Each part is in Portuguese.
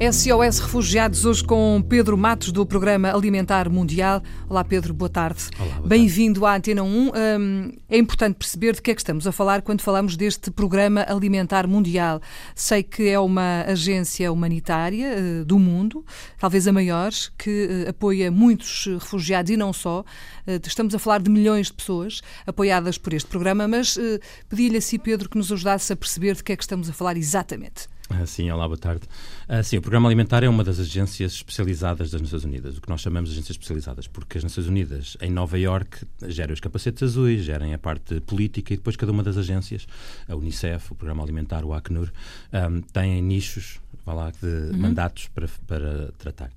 SOS Refugiados, hoje com Pedro Matos, do Programa Alimentar Mundial. Olá, Pedro, boa tarde. Bem-vindo à Antena 1. Um, é importante perceber de que é que estamos a falar quando falamos deste Programa Alimentar Mundial. Sei que é uma agência humanitária uh, do mundo, talvez a maior, que uh, apoia muitos refugiados e não só. Uh, estamos a falar de milhões de pessoas apoiadas por este programa, mas pedi-lhe a si, Pedro, que nos ajudasse a perceber de que é que estamos a falar exatamente. Ah, sim, olá, boa tarde. Uh, sim, o Programa Alimentar é uma das agências especializadas das Nações Unidas, o que nós chamamos de agências especializadas, porque as Nações Unidas, em Nova Iorque, gerem os capacetes azuis, gerem a parte política e depois cada uma das agências, a Unicef, o Programa Alimentar, o Acnur, um, têm nichos, vá lá, de uhum. mandatos para, para tratar.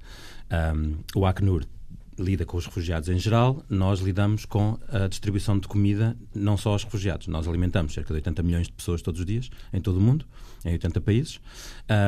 Um, o Acnur lida com os refugiados em geral, nós lidamos com a distribuição de comida não só aos refugiados. Nós alimentamos cerca de 80 milhões de pessoas todos os dias, em todo o mundo, em 80 países,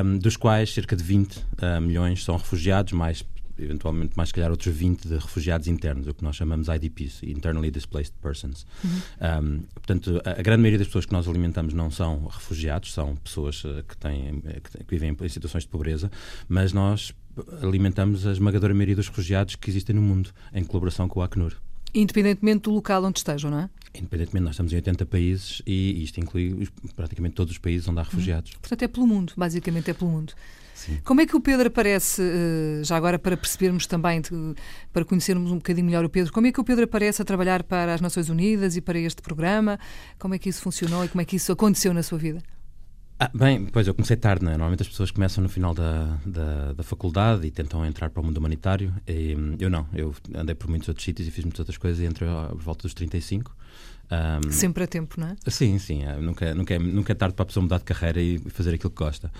um, dos quais cerca de 20 uh, ah, milhões são refugiados, mais eventualmente mais calhar outros 20 de refugiados internos, o que nós chamamos IDPs, Internally Displaced Persons. Uhum. Um, portanto, a, a, grande maioria das pessoas que nós alimentamos não são refugiados, são pessoas uh, que, têm, que, que vivem em situações de pobreza, mas nós alimentamos a esmagadora maioria dos refugiados que existem no mundo, em colaboração com o Acnur. Independentemente do local onde estejam, não é? Independentemente, nós estamos em 80 países e isto inclui praticamente todos os países onde há refugiados. Hum. Portanto, é pelo mundo, basicamente é pelo mundo. Sim. Como é que o Pedro aparece, eh, já agora para percebermos também, para conhecermos um bocadinho melhor o Pedro, como é que o Pedro aparece a trabalhar para as Nações Unidas e para este programa? Como é que isso funcionou e como é que isso aconteceu na sua vida? Ah, bem, pois eu comecei tarde, não é? Normalmente as pessoas começam no final da, da, da, faculdade e tentam entrar para o mundo humanitário. E, eu não, eu andei por muitos outros sítios e fiz muitas outras coisas e entrei por volta dos 35. Um, Sempre a tempo, não é? Sim, sim. É, nunca, nunca, é, nunca é tarde para a pessoa mudar de carreira e fazer aquilo que gosta.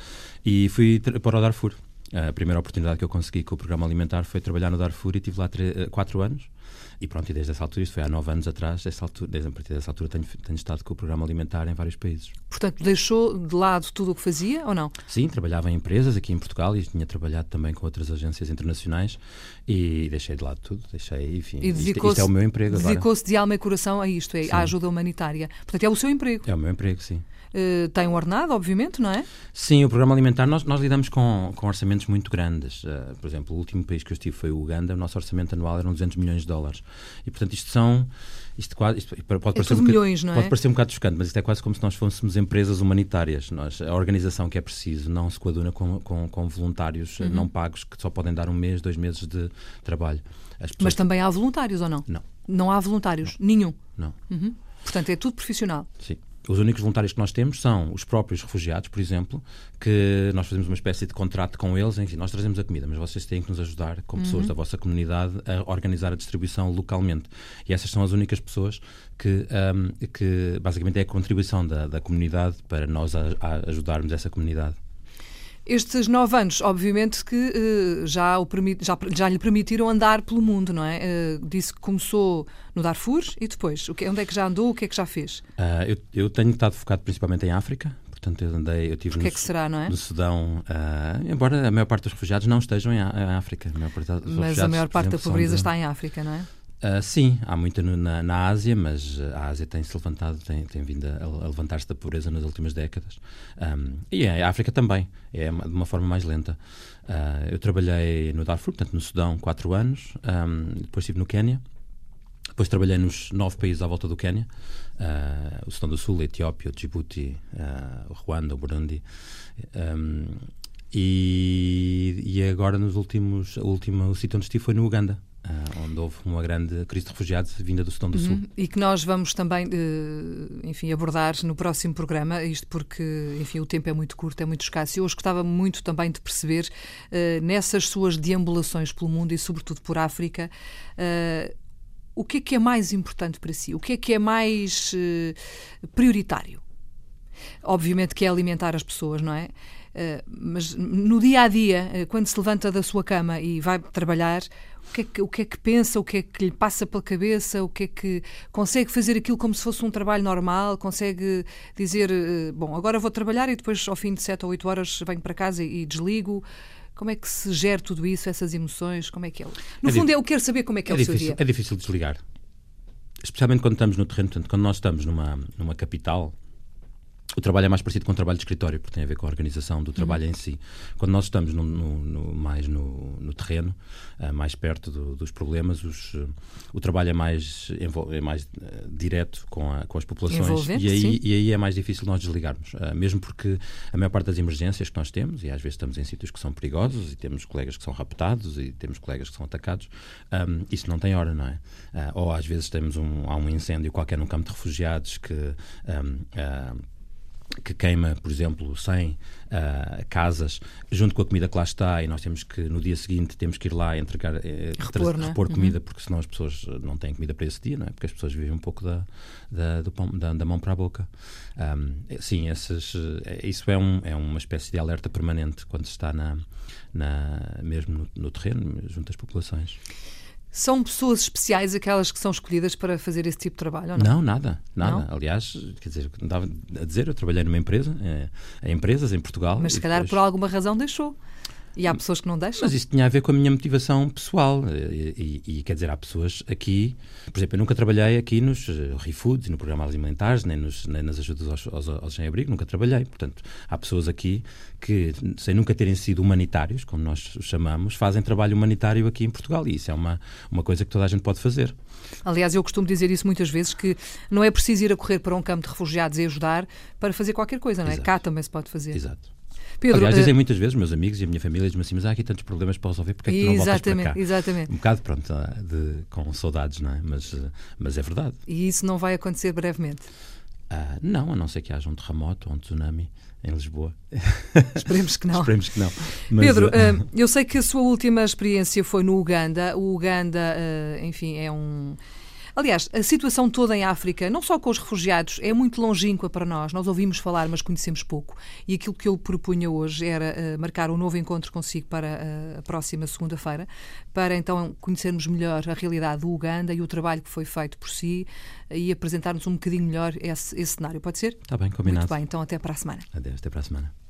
E fui para o Darfur. A primeira oportunidade que eu consegui com o programa alimentar foi trabalhar no Darfur e tive lá 4 anos. E pronto, e desde essa altura, isto foi há nove anos atrás, altura, desde a partir dessa altura tenho, tenho estado com o programa alimentar em vários países. Portanto, deixou de lado tudo o que fazia ou não? Sim, trabalhava em empresas aqui em Portugal e tinha trabalhado também com outras agências internacionais e deixei de lado tudo, deixei, enfim, e isto, isto é o meu emprego Dedicou-se de alma e coração a isto, é, à ajuda humanitária. Portanto, é o seu emprego. É o meu emprego, sim. Uh, tem um ordenado, obviamente, não é? Sim, o programa alimentar, nós, nós lidamos com, com orçamentos muito grandes. Uh, por exemplo, o último país que eu estive foi o Uganda, o nosso orçamento anual eram 200 milhões de dólares. E, portanto, isto são. Isto, quase, isto pode, é parecer um milhões, não é? pode parecer um bocado chocante, mas isto é quase como se nós fôssemos empresas humanitárias. Nós, a organização que é preciso não se coaduna com, com, com voluntários uhum. não pagos que só podem dar um mês, dois meses de trabalho. Mas também há voluntários ou não? Não. Não há voluntários? Não. Nenhum? Não. Uhum. Portanto, é tudo profissional? Sim. Os únicos voluntários que nós temos são os próprios refugiados, por exemplo, que nós fazemos uma espécie de contrato com eles, enfim, nós trazemos a comida, mas vocês têm que nos ajudar, como pessoas uhum. da vossa comunidade, a organizar a distribuição localmente. E essas são as únicas pessoas que, um, que basicamente é a contribuição da, da comunidade para nós a, a ajudarmos essa comunidade. Estes nove anos, obviamente, que uh, já, o já, já lhe permitiram andar pelo mundo, não é? Uh, disse que começou no Darfur e depois, o que, onde é que já andou, o que é que já fez? Uh, eu, eu, tenho estado focado principalmente em África, portanto eu andei, eu tive no, é que será, não é? no Sudão, embora a maior parte dos refugiados não estejam em, África. A Mas a maior parte da pobreza de... está em África, não é? Uh, sim, há muita na, na, Ásia, mas a Ásia tem-se levantado, tem, tem vindo a, a levantar-se da pobreza nas últimas décadas. Um, e a África também, é de uma forma mais lenta. Uh, eu trabalhei no Darfur, portanto no Sudão, quatro anos, um, depois estive no Quênia, depois trabalhei nos nove países à volta do Quênia, uh, o Sudão do Sul, a Etiópia, o Djibouti, o Ruanda, o Burundi. Um, e, e agora nos últimos, o último sítio onde estive foi no Uganda, Uh, onde houve uma grande crise de refugiados vinda do Sudão do Sul. Uhum. E que nós vamos também, uh, enfim, abordar no próximo programa, isto porque, enfim, o tempo é muito curto, é muito escasso. E eu gostava muito também de perceber, uh, nessas suas deambulações pelo mundo e, sobretudo, por África, o que é que é mais importante para si? O que é que é mais prioritário? Obviamente que é alimentar as pessoas, não é? mas no dia a dia, quando se levanta da sua cama e vai trabalhar, o que, é que, o que é que pensa, o que é que lhe passa pela cabeça, o que é que consegue fazer aquilo como se fosse um trabalho normal, consegue dizer, eh, bom, agora vou trabalhar e depois ao fim de 7 ou 8 horas venho para casa e, e desligo. Como é que se gera tudo isso, essas emoções? Como é que é? No é fundo, eu quero saber como é que é, é o difícil, seu dia. É difícil desligar. Especialmente quando estamos no terreno, portanto, quando nós estamos numa, numa capital, o trabalho é mais parecido com o trabalho de escritório, porque tem a ver com a organização do trabalho uhum. em si. Quando nós estamos no, no, no, mais no, terreno, uh, mais perto do, dos problemas, os, uh, o trabalho é mais, é mais uh, direto com, a, com as populações e aí, e aí é mais difícil nós desligarmos. mesmo porque a maior parte das emergências que nós temos, e às vezes estamos em sítios que são perigosos e temos colegas que são raptados e temos colegas que são atacados, um, isso não tem hora, não é? ou às vezes temos um, há um incêndio qualquer num campo de refugiados que. Um, que queima, por exemplo, 100 uh, casas, junto com a comida que lá está, e nós temos que, no dia seguinte, temos que ir lá entregar, eh, repor, é? repor comida, uhum. porque senão as pessoas não têm comida para esse dia, não é? Porque as pessoas vivem um pouco da, da, pão, da, da mão para a boca. Um, sim, esses, eh, isso é, um, é uma espécie de alerta permanente quando se está na, na, mesmo no, no terreno, junto às populações. São pessoas especiais aquelas que são escolhidas para fazer esse tipo de trabalho, ou não? Não, nada, nada. Não? Aliás, quer dizer, estava a dizer, eu trabalhei numa empresa, é, em empresas em Portugal. Mas se calhar depois... por alguma razão deixou. E há pessoas que não deixam. Mas isso tinha a ver com a minha motivação pessoal. E, e, e quer dizer, há pessoas aqui. Por exemplo, eu nunca trabalhei aqui nos uh, ReFoods, no programa alimentares, nem, nos, nem nas ajudas aos, aos, aos sem-abrigo, nunca trabalhei. Portanto, há pessoas aqui que, sem nunca terem sido humanitários, como nós chamamos, fazem trabalho humanitário aqui em Portugal. E isso é uma, uma coisa que toda a gente pode fazer. Aliás, eu costumo dizer isso muitas vezes, que não é preciso ir a correr para um campo de refugiados e ajudar para fazer qualquer coisa, não é? Exato. Cá também se pode fazer. Exato. Pedro, Aliás, dizem uh... muitas vezes, meus amigos e a minha família dizem assim, mas há aqui tantos problemas para resolver, porque é que tu não voltas para cá? Exatamente. Um bocado, pronto, ah, de, com saudades, não é? Mas, ah, mas é verdade. E isso não vai acontecer brevemente? Uh, não, a não ser que haja um terremoto ou um tsunami em Lisboa. Esperemos que não. Esperemos que não. Mas, Pedro, uh, eu sei que a sua última experiência foi no Uganda. O Uganda, uh, enfim, é um Aliás, a situação toda em África, não só com os refugiados, é muito longínqua para nós. Nós ouvimos falar, mas conhecemos pouco. E aquilo que eu propunha hoje era uh, marcar um novo encontro consigo para uh, a próxima segunda-feira, para então conhecermos melhor a realidade do Uganda e o trabalho que foi feito por si e apresentarmos um bocadinho melhor esse, esse cenário. Pode ser? Está bem, combinado. Muito bem, então até para a semana. Adeus, até para a semana.